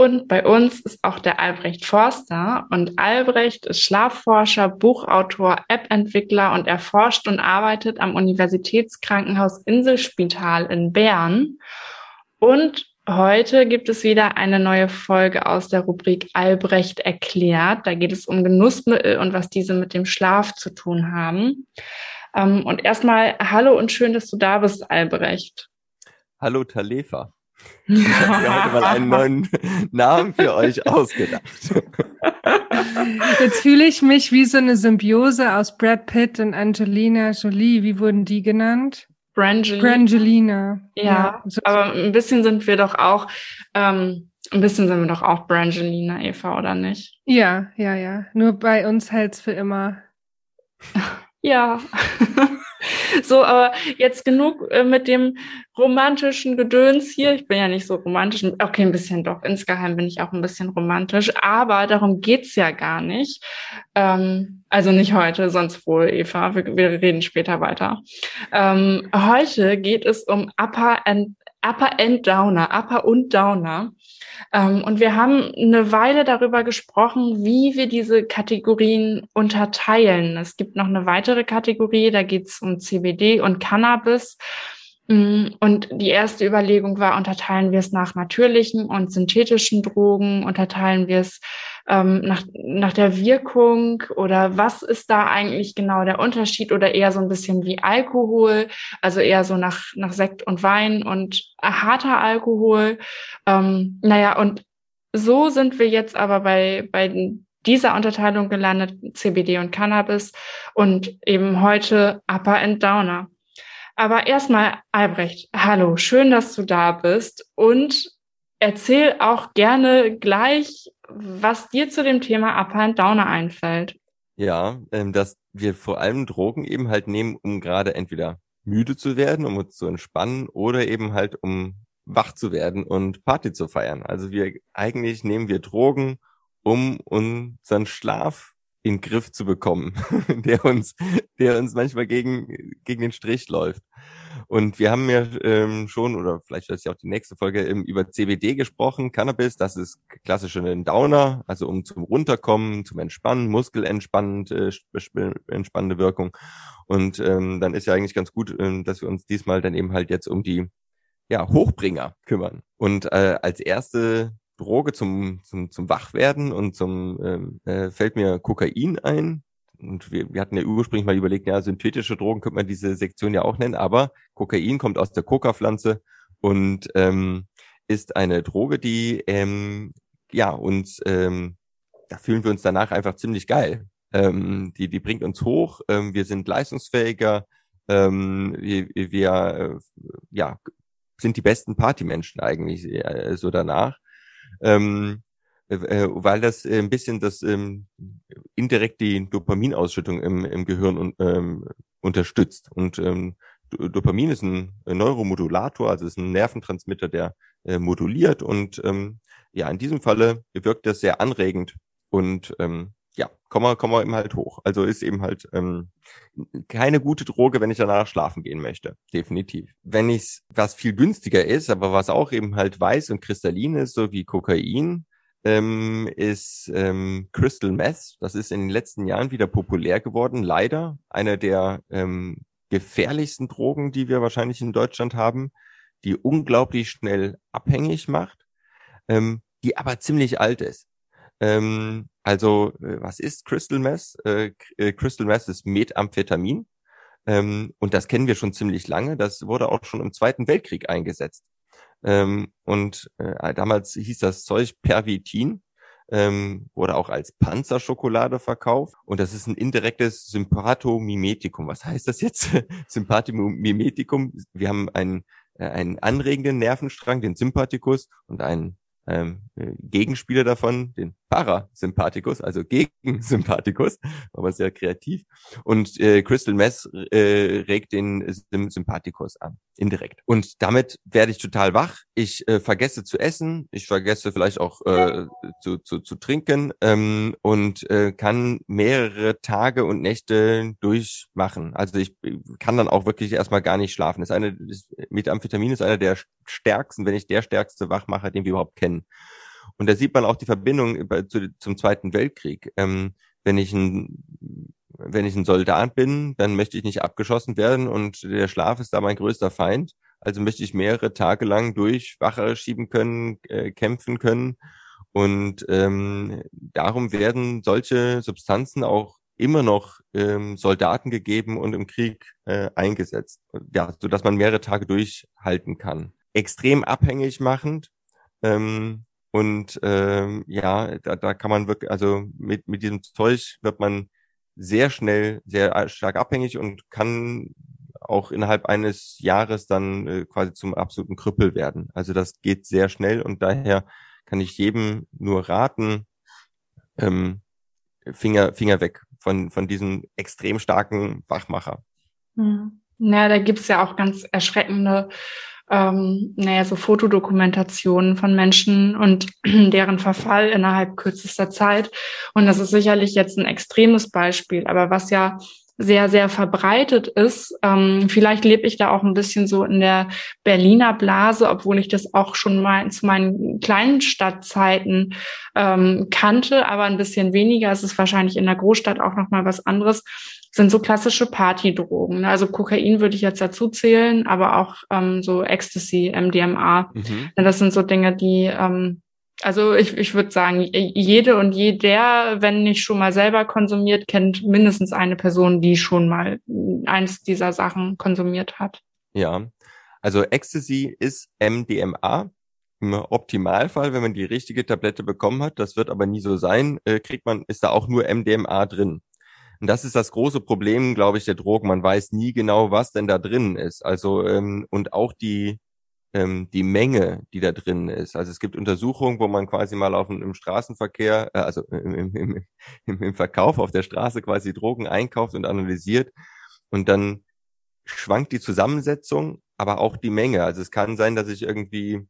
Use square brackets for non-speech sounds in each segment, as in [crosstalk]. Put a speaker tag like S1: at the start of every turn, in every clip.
S1: Und bei uns ist auch der Albrecht Forster. Und Albrecht ist Schlafforscher, Buchautor, App-Entwickler und erforscht und arbeitet am Universitätskrankenhaus Inselspital in Bern. Und Heute gibt es wieder eine neue Folge aus der Rubrik Albrecht erklärt. Da geht es um Genussmittel und was diese mit dem Schlaf zu tun haben. Ähm, und erstmal hallo und schön, dass du da bist, Albrecht.
S2: Hallo Talefa. Ich habe mir heute mal einen neuen [laughs] Namen für euch ausgedacht.
S3: Jetzt fühle ich mich wie so eine Symbiose aus Brad Pitt und Angelina Jolie. Wie wurden die genannt?
S1: Brangelina.
S3: Brangelina.
S1: Ja, ja so aber ein bisschen sind wir doch auch, ähm, ein bisschen sind wir doch auch Brangelina, Eva, oder nicht?
S3: Ja, ja, ja. Nur bei uns hält's für immer. [laughs]
S1: ja. [laughs] so, aber jetzt genug äh, mit dem romantischen Gedöns hier. Ich bin ja nicht so romantisch. Okay, ein bisschen doch. Insgeheim bin ich auch ein bisschen romantisch. Aber darum geht's ja gar nicht. Ähm, also nicht heute, sonst wohl, Eva. Wir, wir reden später weiter. Ähm, heute geht es um Upper and Upper and Downer, Upper und Downer. Ähm, und wir haben eine Weile darüber gesprochen, wie wir diese Kategorien unterteilen. Es gibt noch eine weitere Kategorie, da geht es um CBD und Cannabis. Mm, und die erste Überlegung war, unterteilen wir es nach natürlichen und synthetischen Drogen, unterteilen wir es ähm, nach, nach der Wirkung oder was ist da eigentlich genau der Unterschied oder eher so ein bisschen wie Alkohol, also eher so nach, nach Sekt und Wein und harter Alkohol. Ähm, naja, und so sind wir jetzt aber bei, bei dieser Unterteilung gelandet, CBD und Cannabis und eben heute Upper and Downer. Aber erstmal, Albrecht, hallo, schön, dass du da bist und erzähl auch gerne gleich, was dir zu dem Thema Upper and Downer einfällt.
S2: Ja, ähm, dass wir vor allem Drogen eben halt nehmen, um gerade entweder müde zu werden, um uns zu entspannen oder eben halt um wach zu werden und Party zu feiern. Also wir eigentlich nehmen wir Drogen, um unseren Schlaf in Griff zu bekommen, [laughs] der uns, der uns manchmal gegen, gegen den Strich läuft. Und wir haben ja ähm, schon, oder vielleicht wird es ja auch die nächste Folge, ähm, über CBD gesprochen, Cannabis, das ist klassisch ein Downer, also um zum Runterkommen, zum Entspannen, muskelentspannend, äh, entspannende Wirkung. Und ähm, dann ist ja eigentlich ganz gut, ähm, dass wir uns diesmal dann eben halt jetzt um die ja, Hochbringer kümmern. Und äh, als erste Droge zum, zum, zum Wachwerden und zum ähm, äh, fällt mir Kokain ein. Und wir, wir hatten ja ursprünglich mal überlegt, ja, synthetische Drogen könnte man diese Sektion ja auch nennen, aber Kokain kommt aus der Coca-Pflanze und ähm, ist eine Droge, die ähm, ja uns, ähm, da fühlen wir uns danach einfach ziemlich geil. Ähm, die, die bringt uns hoch, ähm, wir sind leistungsfähiger, ähm, wir, wir äh, ja, sind die besten Partymenschen eigentlich äh, so danach. Ähm, äh, äh, weil das äh, ein bisschen das ähm, indirekt die Dopaminausschüttung im, im Gehirn un, ähm, unterstützt. Und ähm, Dopamin ist ein Neuromodulator, also ist ein Nerventransmitter, der äh, moduliert und ähm, ja, in diesem Falle wirkt das sehr anregend und ähm, ja, kommen wir, kommen wir eben halt hoch. Also ist eben halt ähm, keine gute Droge, wenn ich danach schlafen gehen möchte. Definitiv. Wenn ich was viel günstiger ist, aber was auch eben halt weiß und kristallin ist, so wie Kokain, ähm, ist ähm, Crystal Meth. Das ist in den letzten Jahren wieder populär geworden. Leider eine der ähm, gefährlichsten Drogen, die wir wahrscheinlich in Deutschland haben, die unglaublich schnell abhängig macht, ähm, die aber ziemlich alt ist. Ähm, also, äh, was ist Crystal Meth? Äh, äh, Crystal Meth ist Methamphetamin. Ähm, und das kennen wir schon ziemlich lange. Das wurde auch schon im Zweiten Weltkrieg eingesetzt. Ähm, und äh, damals hieß das Zeug Pervitin, ähm, wurde auch als Panzerschokolade verkauft. Und das ist ein indirektes Sympathomimetikum. Was heißt das jetzt? [laughs] Sympathomimetikum. Wir haben einen, äh, einen anregenden Nervenstrang, den Sympathikus, und einen ähm, Gegenspieler davon, den Parasympathikus, also gegen [laughs] Sympathikus, aber sehr kreativ. Und äh, Crystal Mess äh, regt den Sympathikus an, indirekt. Und damit werde ich total wach. Ich äh, vergesse zu essen, ich vergesse vielleicht auch äh, zu, zu, zu trinken ähm, und äh, kann mehrere Tage und Nächte durchmachen. Also ich kann dann auch wirklich erstmal gar nicht schlafen. Das ist eine, das Methamphetamin ist einer der stärksten, wenn nicht der stärkste Wachmacher, den wir überhaupt kennen. Und da sieht man auch die Verbindung zu, zum Zweiten Weltkrieg. Ähm, wenn ich ein wenn ich ein Soldat bin, dann möchte ich nicht abgeschossen werden und der Schlaf ist da mein größter Feind. Also möchte ich mehrere Tage lang durch Wache schieben können, äh, kämpfen können. Und ähm, darum werden solche Substanzen auch immer noch ähm, Soldaten gegeben und im Krieg äh, eingesetzt, ja, so dass man mehrere Tage durchhalten kann. Extrem abhängig machend ähm, und ähm, ja, da, da kann man wirklich, also mit, mit diesem Zeug wird man sehr schnell, sehr stark abhängig und kann auch innerhalb eines Jahres dann äh, quasi zum absoluten Krüppel werden. Also das geht sehr schnell und daher kann ich jedem nur raten, ähm, Finger, Finger weg von, von diesem extrem starken Wachmacher.
S1: Hm. Ja, da gibt's ja auch ganz erschreckende ähm, naja, so Fotodokumentationen von Menschen und [clears throat] deren Verfall innerhalb kürzester Zeit. Und das ist sicherlich jetzt ein extremes Beispiel, aber was ja sehr, sehr verbreitet ist. Ähm, vielleicht lebe ich da auch ein bisschen so in der Berliner Blase, obwohl ich das auch schon mal zu meinen kleinen Stadtzeiten ähm, kannte, aber ein bisschen weniger. Es ist wahrscheinlich in der Großstadt auch noch mal was anderes sind so klassische Partydrogen. Ne? Also Kokain würde ich jetzt dazu zählen, aber auch ähm, so Ecstasy, MDMA. Mhm. Das sind so Dinge, die, ähm, also ich, ich würde sagen, jede und jeder, wenn nicht schon mal selber konsumiert, kennt mindestens eine Person, die schon mal eins dieser Sachen konsumiert hat.
S2: Ja, also Ecstasy ist MDMA. Im Optimalfall, wenn man die richtige Tablette bekommen hat, das wird aber nie so sein, äh, kriegt man, ist da auch nur MDMA drin. Und das ist das große Problem, glaube ich, der Drogen. Man weiß nie genau, was denn da drin ist. Also ähm, und auch die ähm, die Menge, die da drin ist. Also es gibt Untersuchungen, wo man quasi mal auf im Straßenverkehr, äh, also im, im, im, im Verkauf auf der Straße quasi Drogen einkauft und analysiert und dann schwankt die Zusammensetzung, aber auch die Menge. Also es kann sein, dass ich irgendwie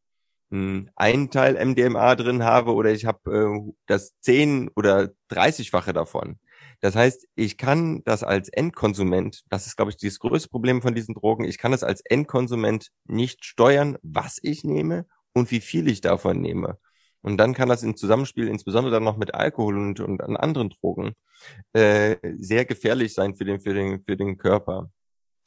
S2: hm, einen Teil MDMA drin habe oder ich habe äh, das zehn oder dreißigfache davon. Das heißt, ich kann das als Endkonsument, das ist, glaube ich, das größte Problem von diesen Drogen, ich kann das als Endkonsument nicht steuern, was ich nehme und wie viel ich davon nehme. Und dann kann das im Zusammenspiel, insbesondere dann noch mit Alkohol und, und an anderen Drogen, äh, sehr gefährlich sein für den, für den, für den Körper.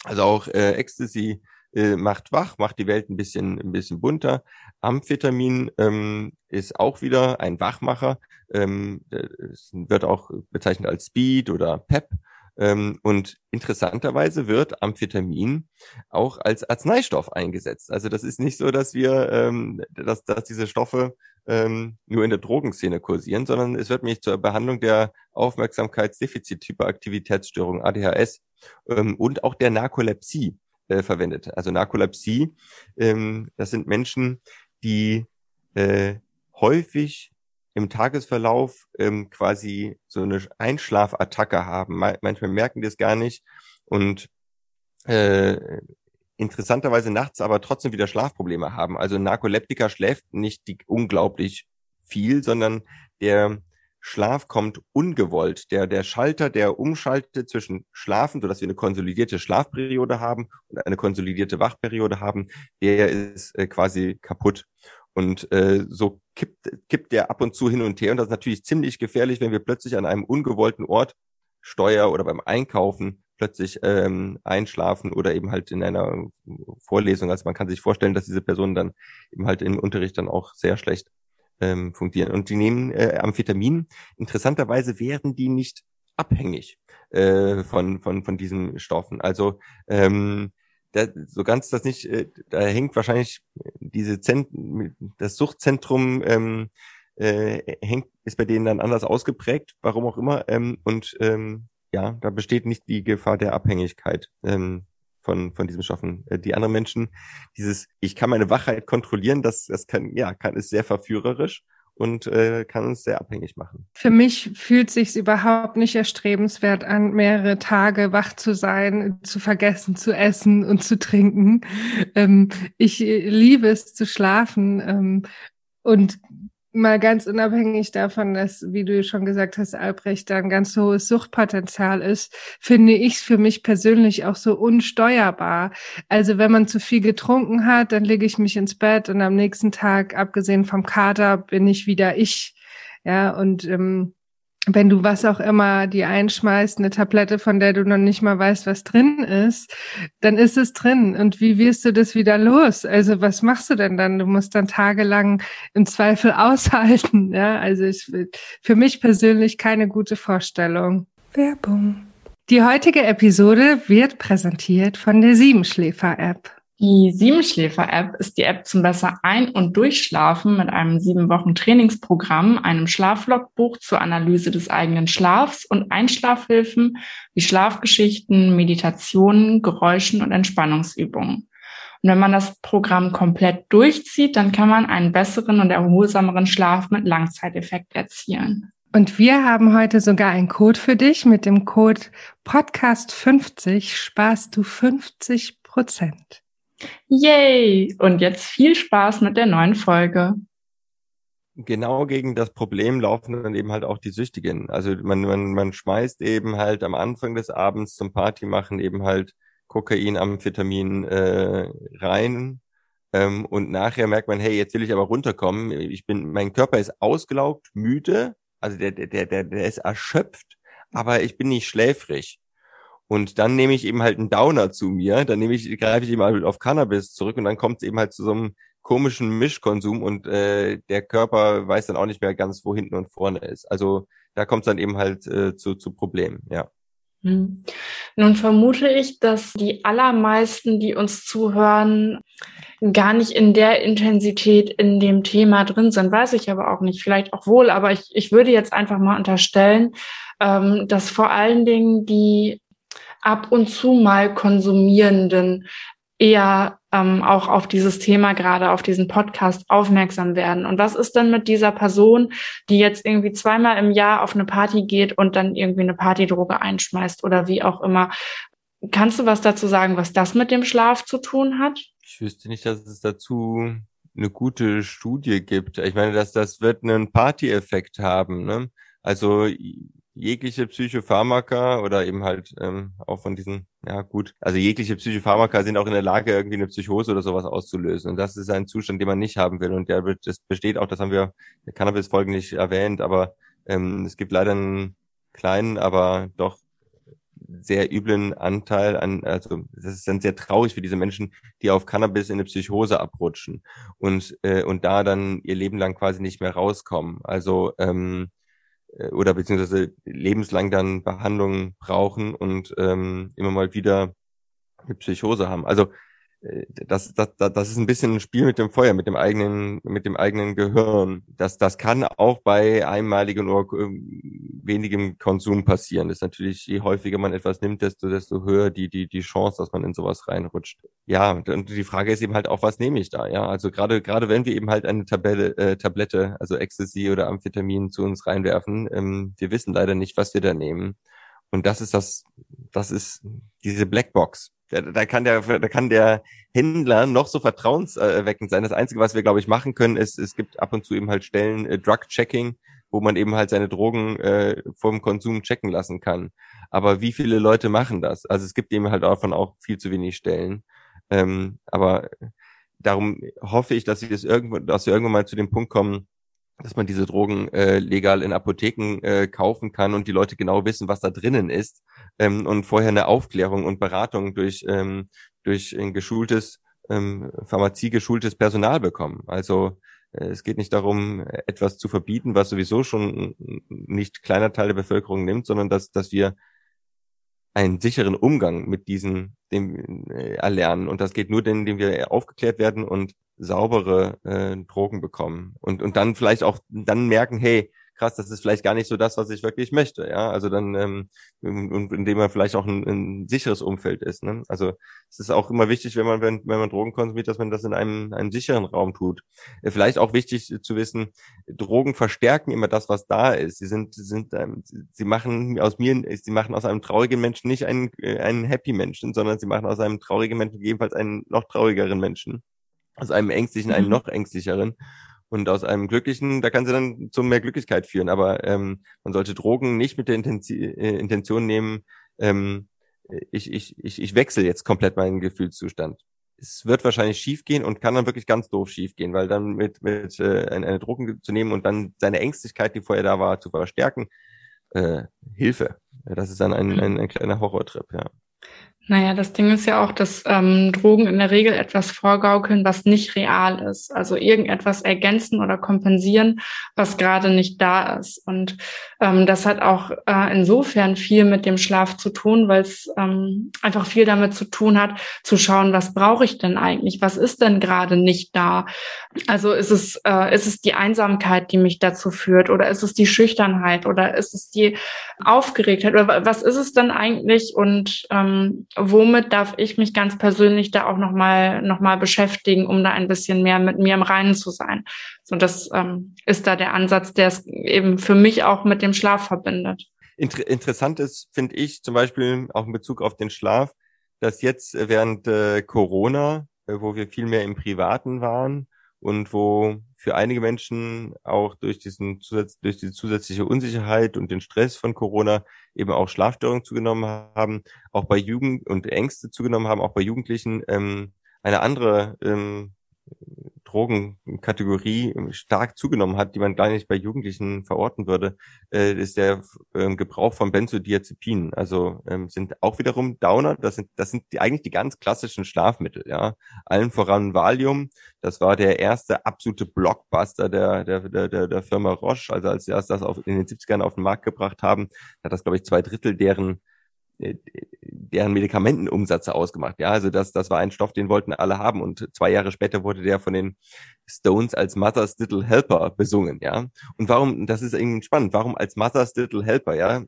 S2: Also auch äh, Ecstasy äh, macht wach, macht die Welt ein bisschen, ein bisschen bunter. Amphetamin ähm, ist auch wieder ein Wachmacher. Ähm, es wird auch bezeichnet als Speed oder PEP. Ähm, und interessanterweise wird Amphetamin auch als Arzneistoff eingesetzt. Also das ist nicht so, dass wir, ähm, dass, dass diese Stoffe ähm, nur in der Drogenszene kursieren, sondern es wird nämlich zur Behandlung der Aufmerksamkeitsdefizit-Hyperaktivitätsstörung ADHS ähm, und auch der Narkolepsie äh, verwendet. Also Narkolepsie, ähm, das sind Menschen, die äh, häufig im Tagesverlauf ähm, quasi so eine Einschlafattacke haben. Manchmal merken die es gar nicht und äh, interessanterweise nachts aber trotzdem wieder Schlafprobleme haben. Also Narkoleptiker schläft nicht die, unglaublich viel, sondern der Schlaf kommt ungewollt. Der, der Schalter, der umschaltet zwischen Schlafen, sodass wir eine konsolidierte Schlafperiode haben und eine konsolidierte Wachperiode haben, der ist äh, quasi kaputt. Und äh, so kippt, kippt der ab und zu hin und her. Und das ist natürlich ziemlich gefährlich, wenn wir plötzlich an einem ungewollten Ort Steuer oder beim Einkaufen plötzlich ähm, einschlafen oder eben halt in einer Vorlesung. Also man kann sich vorstellen, dass diese Personen dann eben halt im Unterricht dann auch sehr schlecht ähm, funktionieren. Und die nehmen äh, Amphetamin. Interessanterweise werden die nicht abhängig äh, von, von, von diesen Stoffen. Also ähm, da, so ganz das nicht, äh, da hängt wahrscheinlich diese Zent das Suchtzentrum ähm, äh, hängt, ist bei denen dann anders ausgeprägt, warum auch immer. Ähm, und ähm, ja, da besteht nicht die Gefahr der Abhängigkeit. Ähm, von, von diesen Stoffen. Äh, die anderen Menschen, dieses, ich kann meine Wachheit kontrollieren, das, das kann, ja, kann, ist sehr verführerisch. und äh, kann uns sehr abhängig machen.
S3: Für mich fühlt sich überhaupt nicht erstrebenswert an, mehrere Tage wach zu sein, zu vergessen zu essen und zu trinken. Ähm, ich liebe es zu schlafen ähm, und mal ganz unabhängig davon, dass, wie du schon gesagt hast, Albrecht, da ein ganz hohes Suchtpotenzial ist, finde ich es für mich persönlich auch so unsteuerbar. Also wenn man zu viel getrunken hat, dann lege ich mich ins Bett und am nächsten Tag, abgesehen vom Kater, bin ich wieder ich. Ja, und ähm, wenn du was auch immer die einschmeißt, eine Tablette, von der du noch nicht mal weißt, was drin ist, dann ist es drin. Und wie wirst du das wieder los? Also was machst du denn dann? Du musst dann tagelang im Zweifel [laughs] aushalten. Ja, also ich, für mich persönlich keine gute Vorstellung. Werbung. Die heutige Episode wird präsentiert von der Siebenschläfer-App.
S1: Die Siebenschläfer-App ist die App zum besser Ein- und Durchschlafen mit einem sieben Wochen Trainingsprogramm, einem Schlaflogbuch zur Analyse des eigenen Schlafs und Einschlafhilfen wie Schlafgeschichten, Meditationen, Geräuschen und Entspannungsübungen. Und wenn man das Programm komplett durchzieht, dann kann man einen besseren und erholsameren Schlaf mit Langzeiteffekt erzielen.
S3: Und wir haben heute sogar einen Code für dich. Mit dem Code Podcast50 sparst du 50 Prozent.
S1: Yay! Und jetzt viel Spaß mit der neuen Folge.
S2: Genau gegen das Problem laufen dann eben halt auch die Süchtigen. Also man, man, man schmeißt eben halt am Anfang des Abends zum Party machen eben halt Kokain, Amphetamin äh, rein. Ähm, und nachher merkt man, hey, jetzt will ich aber runterkommen. Ich bin, mein Körper ist ausgelaugt, müde, also der, der, der, der ist erschöpft, aber ich bin nicht schläfrig. Und dann nehme ich eben halt einen Downer zu mir, dann nehme ich, greife ich eben halt auf Cannabis zurück und dann kommt es eben halt zu so einem komischen Mischkonsum und äh, der Körper weiß dann auch nicht mehr ganz, wo hinten und vorne ist. Also da kommt es dann eben halt äh, zu, zu Problemen, ja.
S1: Hm. Nun vermute ich, dass die allermeisten, die uns zuhören, gar nicht in der Intensität in dem Thema drin sind. Weiß ich aber auch nicht. Vielleicht auch wohl, aber ich, ich würde jetzt einfach mal unterstellen, ähm, dass vor allen Dingen die ab und zu mal Konsumierenden eher ähm, auch auf dieses Thema, gerade auf diesen Podcast aufmerksam werden. Und was ist denn mit dieser Person, die jetzt irgendwie zweimal im Jahr auf eine Party geht und dann irgendwie eine Partydroge einschmeißt oder wie auch immer? Kannst du was dazu sagen, was das mit dem Schlaf zu tun hat?
S2: Ich wüsste nicht, dass es dazu eine gute Studie gibt. Ich meine, dass das wird einen Party-Effekt haben. Ne? Also jegliche Psychopharmaka oder eben halt ähm, auch von diesen, ja gut, also jegliche Psychopharmaka sind auch in der Lage, irgendwie eine Psychose oder sowas auszulösen. Und das ist ein Zustand, den man nicht haben will. Und der das besteht auch, das haben wir in der Cannabis-Folge nicht erwähnt, aber ähm, es gibt leider einen kleinen, aber doch sehr üblen Anteil an, also das ist dann sehr traurig für diese Menschen, die auf Cannabis in eine Psychose abrutschen und äh, und da dann ihr Leben lang quasi nicht mehr rauskommen. Also ähm, äh, oder beziehungsweise lebenslang dann Behandlungen brauchen und ähm, immer mal wieder eine Psychose haben. Also äh, das, das, das ist ein bisschen ein Spiel mit dem Feuer, mit dem eigenen, mit dem eigenen Gehirn. Das, das kann auch bei einmaligem oder ähm, wenigem Konsum passieren. Das ist natürlich, je häufiger man etwas nimmt, desto, desto höher die, die, die Chance, dass man in sowas reinrutscht. Ja, und die Frage ist eben halt auch, was nehme ich da? Ja, also gerade, gerade wenn wir eben halt eine Tabelle, äh, Tablette, also Ecstasy oder Amphetamin zu uns reinwerfen, ähm, wir wissen leider nicht, was wir da nehmen. Und das ist das, das ist diese Blackbox. Da, da kann der, da kann der Händler noch so vertrauenserweckend sein. Das Einzige, was wir, glaube ich, machen können, ist, es gibt ab und zu eben halt Stellen, äh, Drug-Checking, wo man eben halt seine Drogen äh, vom Konsum checken lassen kann. Aber wie viele Leute machen das? Also es gibt eben halt davon auch viel zu wenig Stellen. Ähm, aber darum hoffe ich, dass wir das irgendwo, dass wir irgendwann mal zu dem Punkt kommen, dass man diese Drogen äh, legal in Apotheken äh, kaufen kann und die Leute genau wissen, was da drinnen ist ähm, und vorher eine Aufklärung und Beratung durch ähm, durch ein geschultes ähm, Pharmazie geschultes Personal bekommen. Also äh, es geht nicht darum, etwas zu verbieten, was sowieso schon nicht kleiner Teil der Bevölkerung nimmt, sondern dass dass wir einen sicheren Umgang mit diesen dem äh, erlernen. Und das geht nur, indem wir aufgeklärt werden und saubere äh, Drogen bekommen. Und und dann vielleicht auch dann merken, hey, krass, das ist vielleicht gar nicht so das, was ich wirklich möchte, ja. Also dann, ähm, und indem man vielleicht auch ein, ein sicheres Umfeld ist. Ne? Also es ist auch immer wichtig, wenn man, wenn, wenn man Drogen konsumiert, dass man das in einem, einem sicheren Raum tut. Äh, vielleicht auch wichtig zu wissen, Drogen verstärken immer das, was da ist. Sie sind, sie sind, ähm, sie machen aus mir, sie machen aus einem traurigen Menschen nicht einen, äh, einen happy Menschen, sondern sie machen aus einem traurigen Menschen gegebenenfalls einen noch traurigeren Menschen. Aus einem ängstlichen einen mhm. noch ängstlicheren. Und aus einem glücklichen, da kann sie dann zu mehr Glücklichkeit führen. Aber ähm, man sollte Drogen nicht mit der Intention, äh, Intention nehmen, ähm, ich, ich, ich, ich wechsle jetzt komplett meinen Gefühlszustand. Es wird wahrscheinlich schief gehen und kann dann wirklich ganz doof schief gehen, weil dann mit, mit äh, eine, eine Drogen zu nehmen und dann seine Ängstlichkeit, die vorher da war, zu verstärken, äh, Hilfe. Das ist dann ein, ein, ein kleiner Horrortrip, ja.
S1: Naja, das Ding ist ja auch, dass ähm, Drogen in der Regel etwas vorgaukeln, was nicht real ist. Also irgendetwas ergänzen oder kompensieren, was gerade nicht da ist. Und ähm, das hat auch äh, insofern viel mit dem Schlaf zu tun, weil es ähm, einfach viel damit zu tun hat, zu schauen, was brauche ich denn eigentlich? Was ist denn gerade nicht da? Also ist es, äh, ist es die Einsamkeit, die mich dazu führt? Oder ist es die Schüchternheit? Oder ist es die Aufgeregtheit? Oder was ist es denn eigentlich? Und ähm, womit darf ich mich ganz persönlich da auch nochmal noch mal beschäftigen, um da ein bisschen mehr mit mir im Reinen zu sein. So, das ähm, ist da der Ansatz, der es eben für mich auch mit dem Schlaf verbindet.
S2: Inter interessant ist, finde ich, zum Beispiel auch in Bezug auf den Schlaf, dass jetzt während äh, Corona, äh, wo wir viel mehr im Privaten waren und wo für einige Menschen auch durch diesen Zusatz, durch diese zusätzliche Unsicherheit und den Stress von Corona eben auch Schlafstörungen zugenommen haben, auch bei Jugend und Ängste zugenommen haben, auch bei Jugendlichen ähm, eine andere ähm, Drogenkategorie stark zugenommen hat, die man gar nicht bei Jugendlichen verorten würde, äh, ist der äh, Gebrauch von Benzodiazepinen. Also ähm, sind auch wiederum Downer. Das sind das sind die, eigentlich die ganz klassischen Schlafmittel. Ja, allen voran Valium. Das war der erste absolute Blockbuster der der der, der, Firma Roche. Also als sie das auf, in den 70ern auf den Markt gebracht haben, hat das glaube ich zwei Drittel deren deren Medikamentenumsatz ausgemacht. Ja, also das, das war ein Stoff, den wollten alle haben. Und zwei Jahre später wurde der von den Stones als Mother's Little Helper besungen. Ja, und warum? Das ist irgendwie spannend. Warum als Mother's Little Helper? Ja,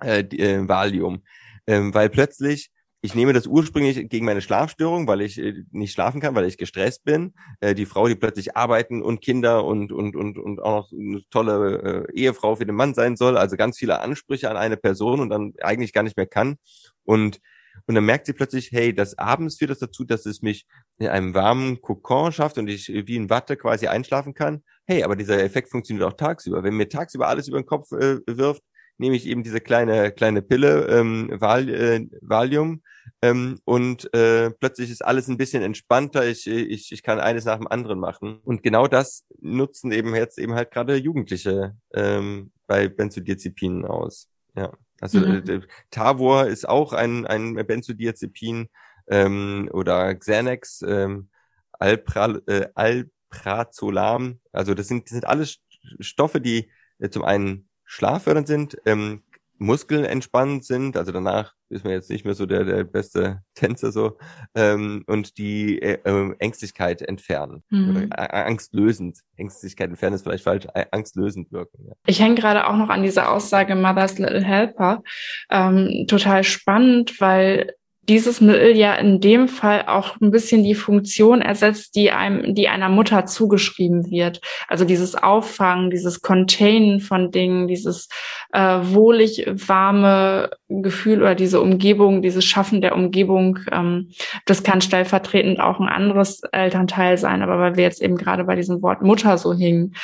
S2: äh, die, äh, Valium, ähm, weil plötzlich ich nehme das ursprünglich gegen meine Schlafstörung, weil ich äh, nicht schlafen kann, weil ich gestresst bin. Äh, die Frau, die plötzlich arbeiten und Kinder und und und und auch noch eine tolle äh, Ehefrau für den Mann sein soll, also ganz viele Ansprüche an eine Person und dann eigentlich gar nicht mehr kann. Und und dann merkt sie plötzlich, hey, das abends führt das dazu, dass es mich in einem warmen Kokon schafft und ich wie in Watte quasi einschlafen kann. Hey, aber dieser Effekt funktioniert auch tagsüber. Wenn mir tagsüber alles über den Kopf äh, wirft, nehme ich eben diese kleine kleine Pille ähm, Val, äh, Valium ähm, und äh, plötzlich ist alles ein bisschen entspannter. Ich, ich, ich kann eines nach dem anderen machen. Und genau das nutzen eben jetzt eben halt gerade Jugendliche ähm, bei Benzodiazepinen aus. Ja. Also mhm. äh, Tavor ist auch ein, ein Benzodiazepin ähm, oder Xanax, ähm, Alpra, äh, Alprazolam. Also das sind, das sind alles Stoffe, die äh, zum einen schlaffördernd sind, ähm, Muskeln entspannend sind, also danach ist man jetzt nicht mehr so der, der beste [laughs] Tänzer so, ähm, und die äh, äh, Ängstlichkeit entfernen. Mhm. Oder angstlösend. Ängstlichkeit entfernen ist vielleicht falsch, angstlösend wirken. Ja.
S1: Ich hänge gerade auch noch an dieser Aussage Mother's Little Helper. Ähm, total spannend, weil dieses Mittel ja in dem Fall auch ein bisschen die Funktion ersetzt, die einem, die einer Mutter zugeschrieben wird. Also dieses Auffangen, dieses Containen von Dingen, dieses äh, wohlig warme Gefühl oder diese Umgebung, dieses Schaffen der Umgebung. Ähm, das kann stellvertretend auch ein anderes Elternteil sein, aber weil wir jetzt eben gerade bei diesem Wort Mutter so hingen.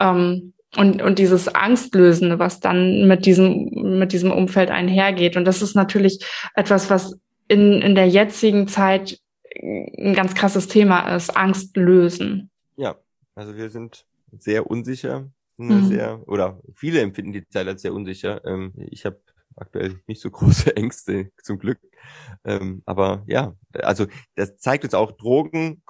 S1: Ähm, und, und dieses Angstlösende, was dann mit diesem, mit diesem Umfeld einhergeht. Und das ist natürlich etwas, was in, in der jetzigen Zeit ein ganz krasses Thema ist, Angst lösen.
S2: Ja, also wir sind sehr unsicher, mhm. sehr, oder viele empfinden die Zeit als sehr unsicher. Ähm, ich habe aktuell nicht so [laughs] große Ängste, zum Glück. Ähm, aber ja, also das zeigt uns auch, Drogen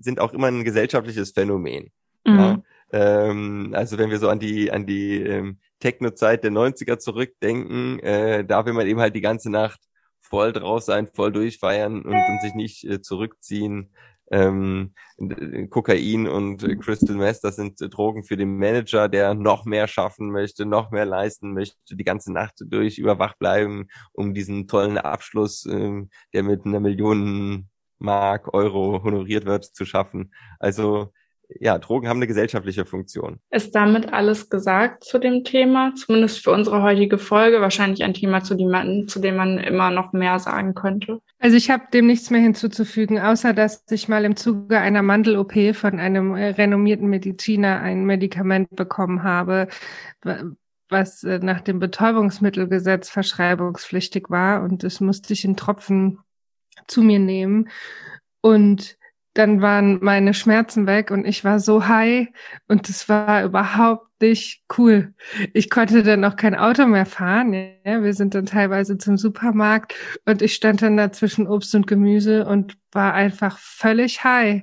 S2: sind auch immer ein gesellschaftliches Phänomen. Mhm. Ja? Ähm, also wenn wir so an die, an die ähm, Techno-Zeit der 90er zurückdenken, äh, da will man eben halt die ganze Nacht voll draus sein, voll durchfeiern und, und sich nicht äh, zurückziehen. Ähm, Kokain und Crystal Meth, das sind Drogen für den Manager, der noch mehr schaffen möchte, noch mehr leisten möchte, die ganze Nacht durch überwacht bleiben, um diesen tollen Abschluss, ähm, der mit einer Million Mark, Euro honoriert wird, zu schaffen. Also ja, Drogen haben eine gesellschaftliche Funktion.
S1: Ist damit alles gesagt zu dem Thema? Zumindest für unsere heutige Folge. Wahrscheinlich ein Thema, zu dem man, zu dem man immer noch mehr sagen könnte.
S3: Also ich habe dem nichts mehr hinzuzufügen, außer dass ich mal im Zuge einer Mandel-OP von einem äh, renommierten Mediziner ein Medikament bekommen habe, was äh, nach dem Betäubungsmittelgesetz verschreibungspflichtig war. Und das musste ich in Tropfen zu mir nehmen. Und dann waren meine Schmerzen weg und ich war so high und es war überhaupt nicht cool. Ich konnte dann auch kein Auto mehr fahren. Ja, wir sind dann teilweise zum Supermarkt und ich stand dann da zwischen Obst und Gemüse und war einfach völlig high.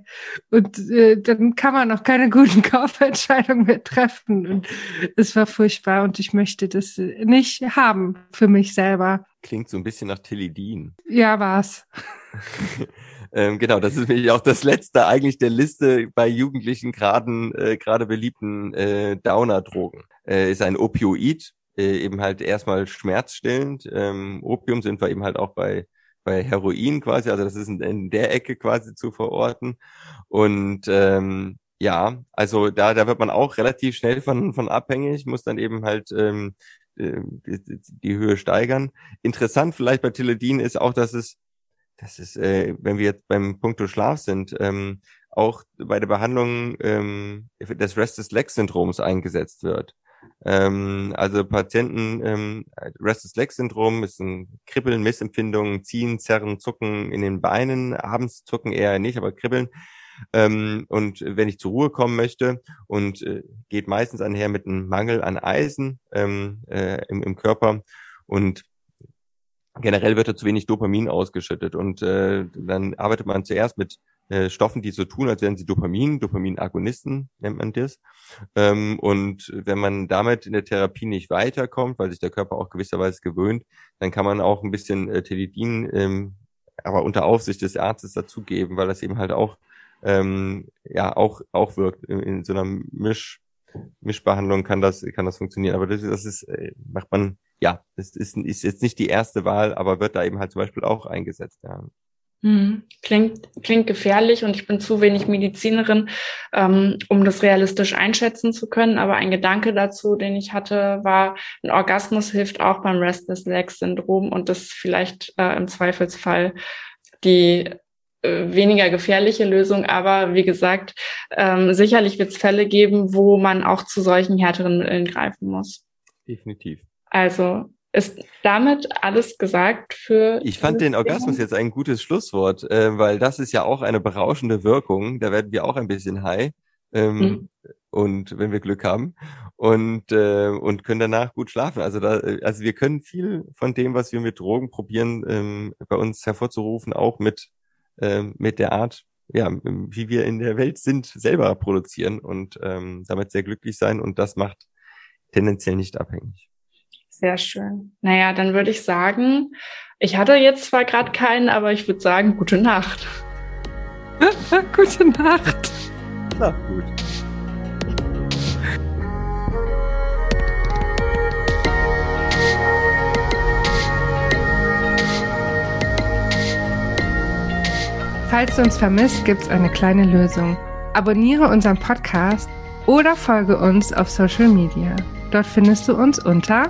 S3: Und äh, dann kann man auch keine guten [laughs] Kaufentscheidungen mehr treffen. Und es war furchtbar und ich möchte das nicht haben für mich selber.
S2: Klingt so ein bisschen nach Tilidin.
S3: Ja, war's. [laughs]
S2: Ähm, genau, das ist nämlich auch das letzte eigentlich der Liste bei Jugendlichen gerade äh, gerade beliebten äh, Downer-Drogen. Äh, ist ein Opioid, äh, eben halt erstmal schmerzstillend. Ähm, Opium sind wir eben halt auch bei bei Heroin quasi, also das ist in, in der Ecke quasi zu verorten. Und ähm, ja, also da da wird man auch relativ schnell von von abhängig, muss dann eben halt ähm, äh, die, die Höhe steigern. Interessant vielleicht bei Teledin ist auch, dass es das ist, äh, wenn wir jetzt beim Punkto Schlaf sind, ähm, auch bei der Behandlung ähm, des Restless Leg Syndroms eingesetzt wird. Ähm, also Patienten, ähm, Restless Leg Syndrom ist ein Kribbeln, Missempfindungen, Ziehen, Zerren, Zucken in den Beinen, abends zucken eher nicht, aber Kribbeln. Ähm, und wenn ich zur Ruhe kommen möchte und äh, geht meistens einher mit einem Mangel an Eisen ähm, äh, im, im Körper und generell wird da zu wenig Dopamin ausgeschüttet und äh, dann arbeitet man zuerst mit äh, Stoffen, die so tun, als wären sie Dopamin, Dopaminagonisten nennt man das. Ähm, und wenn man damit in der Therapie nicht weiterkommt, weil sich der Körper auch gewisserweise gewöhnt, dann kann man auch ein bisschen äh, Telidin, ähm, aber unter Aufsicht des Arztes dazugeben, weil das eben halt auch ähm, ja auch auch wirkt in, in so einer Misch Mischbehandlung kann das kann das funktionieren. Aber das, das ist äh, macht man ja, das ist, ist jetzt nicht die erste Wahl, aber wird da eben halt zum Beispiel auch eingesetzt. Ja.
S1: Hm, klingt, klingt gefährlich und ich bin zu wenig Medizinerin, ähm, um das realistisch einschätzen zu können. Aber ein Gedanke dazu, den ich hatte, war, ein Orgasmus hilft auch beim Restless Leg Syndrom und das vielleicht äh, im Zweifelsfall die äh, weniger gefährliche Lösung. Aber wie gesagt, ähm, sicherlich wird es Fälle geben, wo man auch zu solchen härteren Mitteln greifen muss.
S2: Definitiv.
S1: Also ist damit alles gesagt für.
S2: Ich fand den Orgasmus jetzt ein gutes Schlusswort, äh, weil das ist ja auch eine berauschende Wirkung. Da werden wir auch ein bisschen high. Ähm, mhm. Und wenn wir Glück haben und äh, und können danach gut schlafen. Also da, also wir können viel von dem, was wir mit Drogen probieren, ähm, bei uns hervorzurufen, auch mit ähm, mit der Art, ja, wie wir in der Welt sind, selber produzieren und ähm, damit sehr glücklich sein. Und das macht tendenziell nicht abhängig.
S1: Sehr schön. Naja, dann würde ich sagen, ich hatte jetzt zwar gerade keinen, aber ich würde sagen, gute Nacht. [laughs]
S3: gute Nacht.
S2: Na gut.
S3: Falls du uns vermisst, gibt es eine kleine Lösung. Abonniere unseren Podcast oder folge uns auf Social Media. Dort findest du uns unter